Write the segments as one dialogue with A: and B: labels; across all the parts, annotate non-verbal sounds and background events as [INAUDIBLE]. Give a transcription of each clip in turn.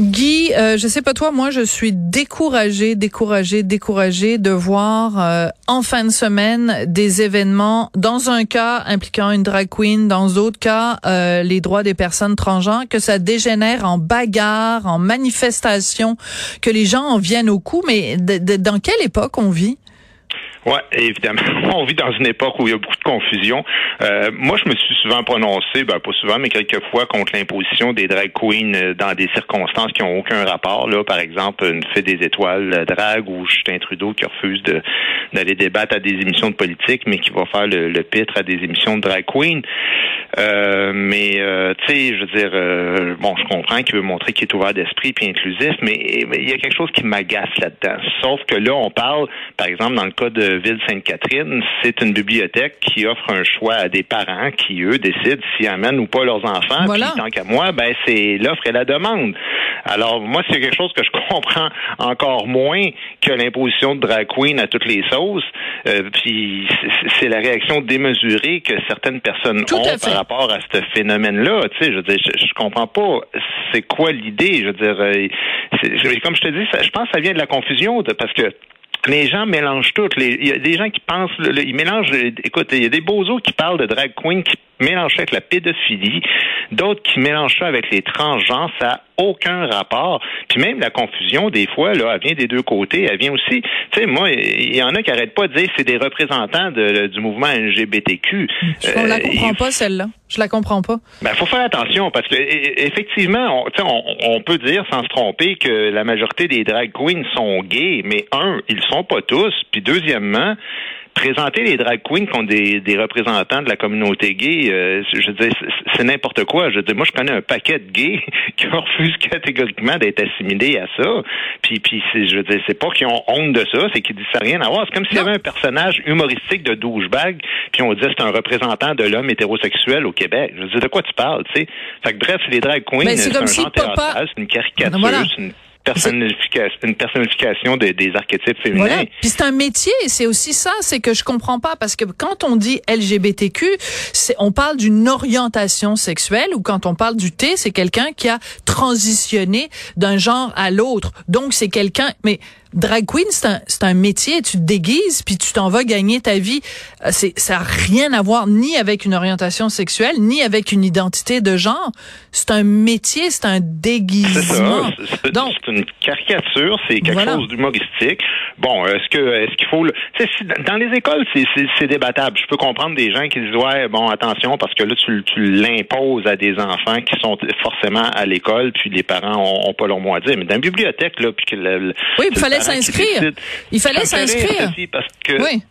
A: Guy, euh, je sais pas toi, moi je suis découragée, découragée, découragée de voir euh, en fin de semaine des événements, dans un cas impliquant une drag queen, dans d'autres cas euh, les droits des personnes transgenres, que ça dégénère en bagarre, en manifestation, que les gens en viennent au cou. Mais dans quelle époque on vit?
B: Oui, évidemment. [LAUGHS] On vit dans une époque où il y a beaucoup de confusion. Euh, moi, je me suis souvent prononcé, ben pas souvent, mais quelques fois contre l'imposition des drag queens euh, dans des circonstances qui n'ont aucun rapport. Là, par exemple, une fête des étoiles euh, drag ou Justin Trudeau qui refuse d'aller débattre à des émissions de politique, mais qui va faire le, le pitre à des émissions de drag queen. Euh, mais tu sais, je veux dire, bon, je comprends qu'il veut montrer qu'il est ouvert d'esprit puis inclusif, mais il y a quelque chose qui m'agace là-dedans. Sauf que là, on parle, par exemple, dans le cas de Ville-Sainte-Catherine, c'est une bibliothèque qui offre un choix à des parents qui, eux, décident s'ils amènent ou pas leurs enfants. Puis, tant qu'à moi, ben, c'est l'offre et la demande. Alors, moi, c'est quelque chose que je [LAUGHS] comprends encore moins que l'imposition de drag queen à toutes les sauces. Euh, puis, c'est la réaction démesurée que certaines personnes ont rapport à ce phénomène-là. Tu sais, je je, comprends pas c'est quoi l'idée. Je veux euh, comme je te dis, je pense que ça vient de la confusion parce que les gens mélangent tout. Il y a des gens qui pensent, ils mélangent. Écoute, il y a des bozos qui parlent de drag queen qui mélangent avec la pédophilie, d'autres qui mélangent ça avec les transgenres. Ça aucun rapport. Puis même la confusion, des fois, là, elle vient des deux côtés. Elle vient aussi, tu sais, moi, il y en a qui n'arrêtent pas de dire c'est des représentants du mouvement LGBTQ.
A: Je ne la euh, comprends pas, celle-là. Je la comprends pas.
B: Ben, faut faire attention parce que effectivement, on, on, on, peut dire sans se tromper que la majorité des drag queens sont gays, mais un, ils sont pas tous. Puis deuxièmement, présenter les drag queens contre des, des représentants de la communauté gay, euh, je dis c'est n'importe quoi. Je dis moi, je connais un paquet de gays [LAUGHS] qui refusent catégoriquement d'être assimilés à ça. Puis, puis je veux dire, c'est pas qu'ils ont honte de ça, c'est qu'ils disent ça rien à voir. C'est comme s'il y avait un personnage humoristique de douchebag, puis on dit c'est un représentant de l'homme hétérosexuel au Québec. Je veux dire, de quoi tu parles, tu sais? Fait que bref, les drag queens,
A: ben, c'est un si genre
B: c'est une caricature, c'est une une personnification des, des archétypes féminins.
A: Puis c'est un métier, c'est aussi ça, c'est que je comprends pas parce que quand on dit LGBTQ, c'est on parle d'une orientation sexuelle ou quand on parle du T, c'est quelqu'un qui a transitionné d'un genre à l'autre. Donc c'est quelqu'un mais drag queen, c'est un, c'est un métier. Tu te déguises, puis tu t'en vas gagner ta vie. Euh, c'est, ça n'a rien à voir ni avec une orientation sexuelle, ni avec une identité de genre. C'est un métier, c'est un déguisement.
B: C'est, Donc, c'est une caricature, c'est quelque chose d'humoristique. Bon, est-ce que est-ce qu'il faut le... dans les écoles, c'est, c'est, débattable. Je peux comprendre des gens qui disent ouais, bon, attention, parce que là, tu, tu l'imposes à des enfants qui sont forcément à l'école, puis les parents ont, pas leur mot à dire. Mais dans la bibliothèque, là, puis que le,
A: oui, il fallait s'inscrire. Il fallait s'inscrire.
B: Parce que oui.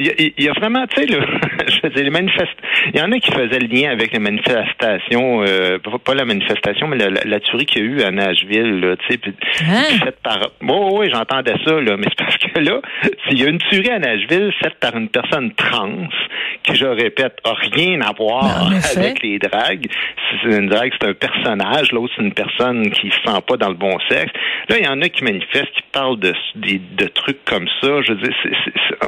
B: Il y, a, vraiment, tu sais, [LAUGHS] [LAUGHS] je les manifest... il y en a qui faisaient le lien avec les manifestations, euh, pas la manifestation, mais la, tuerie qu'il y a eu à Nashville, tu sais, puis hein? faite par. Oh, oui, j'entendais ça, là, mais c'est parce que là, s'il y a une tuerie à Nashville faite par une personne trans, qui, je répète, a rien à voir avec les dragues. C'est une drague, c'est un personnage, l'autre, c'est une personne qui se sent pas dans le bon sexe. Là, il y en a qui manifestent, qui parlent de, de, trucs comme ça. Je veux dire,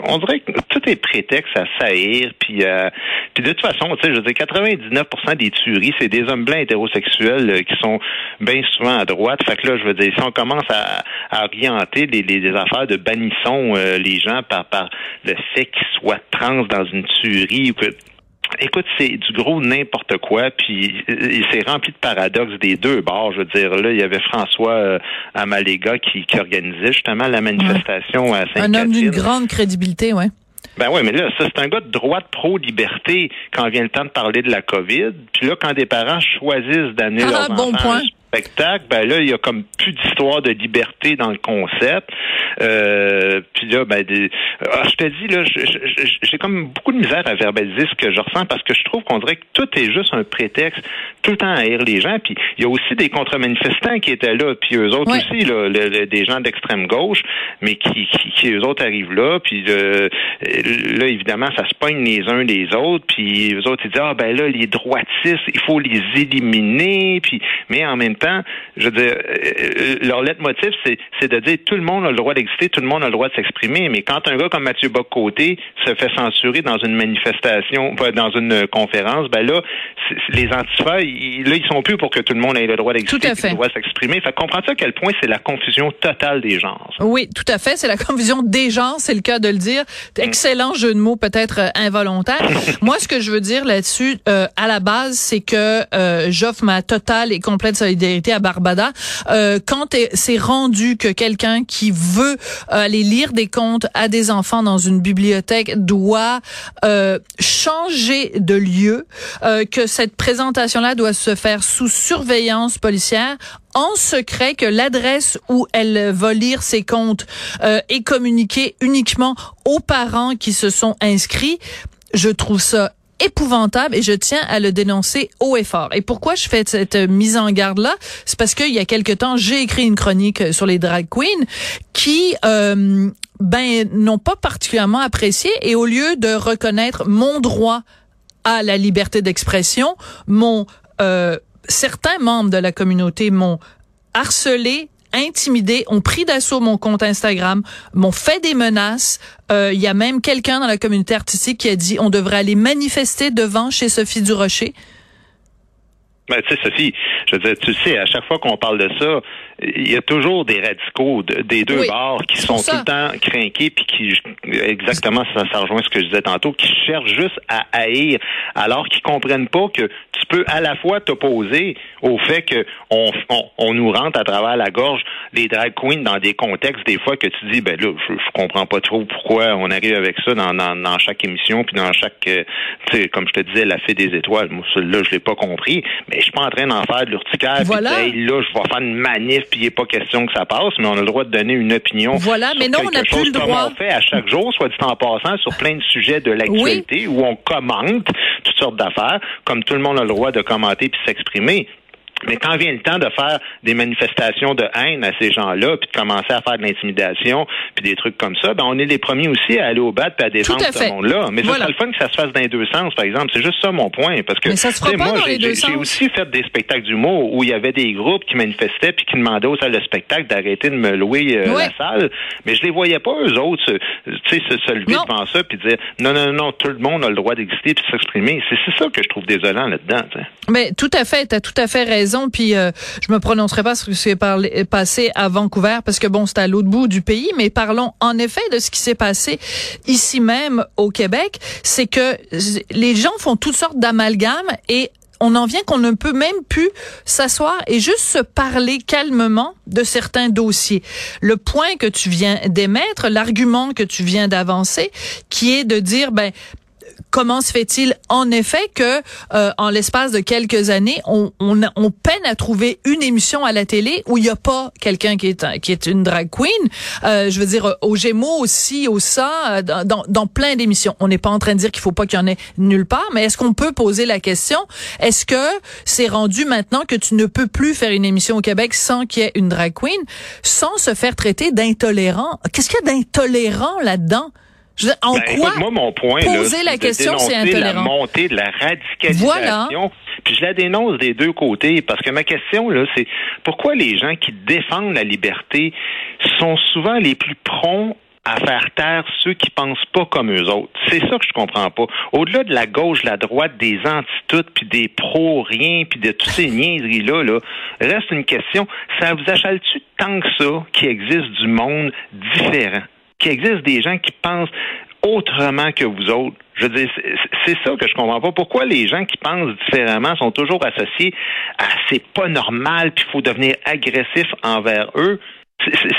B: on dirait que tout est prétexte à saillir. Puis, euh, puis de toute façon, tu sais, je veux dire, 99% des tueries, c'est des hommes blancs hétérosexuels euh, qui sont bien souvent à droite. Fait que là, je veux dire, si on commence à, orienter les, les, affaires de bannissons euh, les gens par, par le fait qu'ils soient trans dans une tuerie ou que Écoute, c'est du gros n'importe quoi, puis c'est rempli de paradoxes des deux bords. Je veux dire, là, il y avait François Amaléga qui, qui organisait justement la manifestation à Saint-Catherine.
A: Un homme d'une grande crédibilité, ouais.
B: Ben oui, mais là, ça, c'est un gars de droite pro-liberté quand vient le temps de parler de la COVID. Puis là, quand des parents choisissent d'amener
A: ah,
B: leurs
A: bon. Point.
B: Spectacle, ben là, il y a comme plus d'histoire de liberté dans le concept. Euh, puis là, ben, ah, je te dis, là, j'ai comme beaucoup de misère à verbaliser ce que je ressens parce que je trouve qu'on dirait que tout est juste un prétexte tout le temps à haïr les gens. Puis il y a aussi des contre-manifestants qui étaient là, puis eux autres aussi, là, des gens d'extrême gauche, mais qui, qui, eux autres arrivent là, puis euh, là, évidemment, ça se pogne les uns les autres, puis eux autres, ils disent, ah ben là, les droitistes, il faut les éliminer, puis mais en même temps, je veux dire, euh, leur lettre motif, c'est de dire tout le monde a le droit d'exister, tout le monde a le droit de s'exprimer, mais quand un gars comme Mathieu Bocoté se fait censurer dans une manifestation, dans une conférence, ben là, les antifas, là, ils sont plus pour que tout le monde ait le droit d'exister, le droit de s'exprimer. Fait comprends-tu à quel point c'est la confusion totale des genres?
A: Oui, tout à fait, c'est la confusion des genres, c'est le cas de le dire. Mm. Excellent jeu de mots, peut-être euh, involontaire. [LAUGHS] Moi, ce que je veux dire là-dessus, euh, à la base, c'est que euh, j'offre ma totale et complète à Barbada. Euh, quand c'est rendu que quelqu'un qui veut aller lire des contes à des enfants dans une bibliothèque doit euh, changer de lieu, euh, que cette présentation-là doit se faire sous surveillance policière, en secret que l'adresse où elle va lire ses comptes euh, est communiquée uniquement aux parents qui se sont inscrits. Je trouve ça épouvantable et je tiens à le dénoncer haut et fort. Et pourquoi je fais cette mise en garde-là? C'est parce qu'il y a quelque temps, j'ai écrit une chronique sur les drag queens qui... Euh, ben n'ont pas particulièrement apprécié et au lieu de reconnaître mon droit à la liberté d'expression, mon euh, certains membres de la communauté m'ont harcelé, intimidé, ont pris d'assaut mon compte Instagram, m'ont fait des menaces. Euh, il y a même quelqu'un dans la communauté artistique qui a dit on devrait aller manifester devant chez Sophie Durocher.
B: Ben, tu sais, Sophie, je veux dire, tu sais, à chaque fois qu'on parle de ça, il y a toujours des radicaux des deux bords qui sont tout le temps craqués puis qui, exactement, ça, ça rejoint ce que je disais tantôt, qui cherchent juste à haïr, alors qu'ils comprennent pas que tu peux à la fois t'opposer au fait que on, on, nous rentre à travers la gorge les drag queens dans des contextes des fois que tu dis ben là je, je comprends pas trop pourquoi on arrive avec ça dans, dans, dans chaque émission puis dans chaque euh, tu sais comme je te disais la fée des étoiles. Moi là je l'ai pas compris mais je suis pas en train d'en faire de l'urticaire
A: voilà.
B: là je vais faire une manif puis il n'est pas question que ça passe mais on a le droit de donner une opinion
A: voilà mais non on n'a plus le droit
B: on fait à chaque jour soit dit en passant sur plein de sujets de l'actualité où on commente toutes sortes d'affaires comme tout le monde a le droit de commenter puis s'exprimer mais quand vient le temps de faire des manifestations de haine à ces gens-là, puis de commencer à faire de l'intimidation, puis des trucs comme ça, ben on est les premiers aussi à aller au bat puis à défendre ce monde-là. Mais c'est le fun que ça se fasse dans les deux sens, par exemple. C'est juste ça mon point, parce que
A: moi,
B: j'ai aussi fait des spectacles d'humour où il y avait des groupes qui manifestaient puis qui demandaient aux salles de spectacle d'arrêter de me louer euh, la salle, mais je les voyais pas eux autres, tu sais, se, se, lever devant ça puis dire non non non, tout le monde a le droit d'exister puis de s'exprimer. C'est ça que je trouve désolant là-dedans.
A: Mais tout à fait, tu as tout à fait raison puis euh, je me prononcerai pas sur ce qui s'est passé à Vancouver parce que bon, c'est à l'autre bout du pays, mais parlons en effet de ce qui s'est passé ici même au Québec. C'est que les gens font toutes sortes d'amalgames et on en vient qu'on ne peut même plus s'asseoir et juste se parler calmement de certains dossiers. Le point que tu viens d'émettre, l'argument que tu viens d'avancer, qui est de dire, ben, comment se fait-il? En effet que euh, en l'espace de quelques années, on, on, on, peine à trouver une émission à la télé où il n'y a pas quelqu'un qui est qui est une drag queen. Euh, je veux dire au Gémeaux aussi, au ça, euh, dans, dans plein d'émissions. On n'est pas en train de dire qu'il faut pas qu'il y en ait nulle part, mais est-ce qu'on peut poser la question? Est-ce que c'est rendu maintenant que tu ne peux plus faire une émission au Québec sans qu'il y ait une drag queen, sans se faire traiter d'intolérant? Qu'est-ce qu'il y a d'intolérant là-dedans? En ben, quoi
B: moi, mon point,
A: poser la question, c'est intolérant.
B: la montée de la radicalisation. Puis je la dénonce des deux côtés parce que ma question là, c'est pourquoi les gens qui défendent la liberté sont souvent les plus prompts à faire taire ceux qui pensent pas comme eux autres? C'est ça que je comprends pas. Au-delà de la gauche, la droite, des anti puis des pro-rien, puis de toutes ces [LAUGHS] niaiseries-là, là, reste une question. Ça vous achale-tu tant que ça qu'il existe du monde différent? Qu'il existe des gens qui pensent autrement que vous autres. Je veux dire, c'est ça que je comprends pas. Pourquoi les gens qui pensent différemment sont toujours associés à c'est pas normal, puis faut devenir agressif envers eux?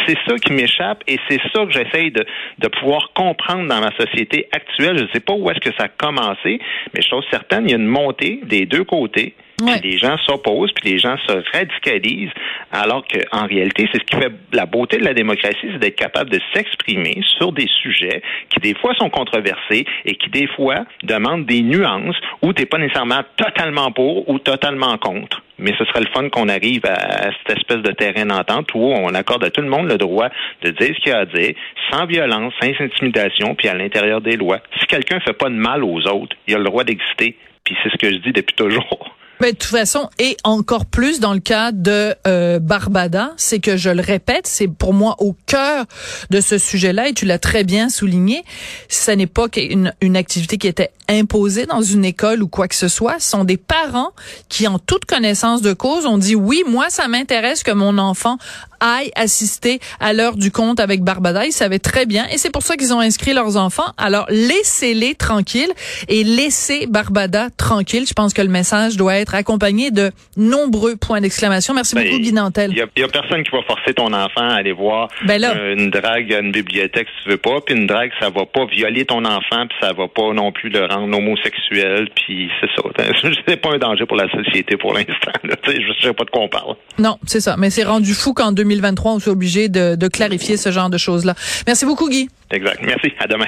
B: C'est ça qui m'échappe et c'est ça que j'essaye de, de pouvoir comprendre dans ma société actuelle. Je ne sais pas où est-ce que ça a commencé, mais je trouve certaine, il y a une montée des deux côtés Puis les gens s'opposent, puis les gens se radicalisent, alors qu'en réalité, c'est ce qui fait la beauté de la démocratie, c'est d'être capable de s'exprimer sur des sujets qui des fois sont controversés et qui des fois demandent des nuances où tu n'es pas nécessairement totalement pour ou totalement contre. Mais ce serait le fun qu'on arrive à, cette espèce de terrain d'entente où on accorde à tout le monde le droit de dire ce qu'il a à dire, sans violence, sans intimidation, puis à l'intérieur des lois. Si quelqu'un fait pas de mal aux autres, il a le droit d'exister. Puis c'est ce que je dis depuis toujours.
A: Mais de toute façon, et encore plus dans le cas de euh, Barbada, c'est que je le répète, c'est pour moi au cœur de ce sujet-là, et tu l'as très bien souligné, ce n'est pas une, une activité qui était imposée dans une école ou quoi que ce soit, ce sont des parents qui, en toute connaissance de cause, ont dit oui, moi, ça m'intéresse que mon enfant aille assister à l'heure du compte avec Barbada. Ils savaient très bien, et c'est pour ça qu'ils ont inscrit leurs enfants. Alors, laissez-les tranquilles et laissez Barbada tranquille. Je pense que le message doit être accompagné de nombreux points d'exclamation. Merci ben, beaucoup, Guy Nantel.
B: Il y, a personne qui va forcer ton enfant à aller voir ben une drague à une bibliothèque si tu veux pas. Puis une drague, ça va pas violer ton enfant, puis ça va pas non plus le rendre homosexuel. Puis c'est ça. [LAUGHS] C'est pas un danger pour la société pour l'instant. Je sais pas de quoi on parle.
A: Non, c'est ça. Mais c'est rendu fou qu'en 2023, on soit obligé de, de clarifier ce genre de choses-là. Merci beaucoup, Guy.
B: Exact. Merci. À demain.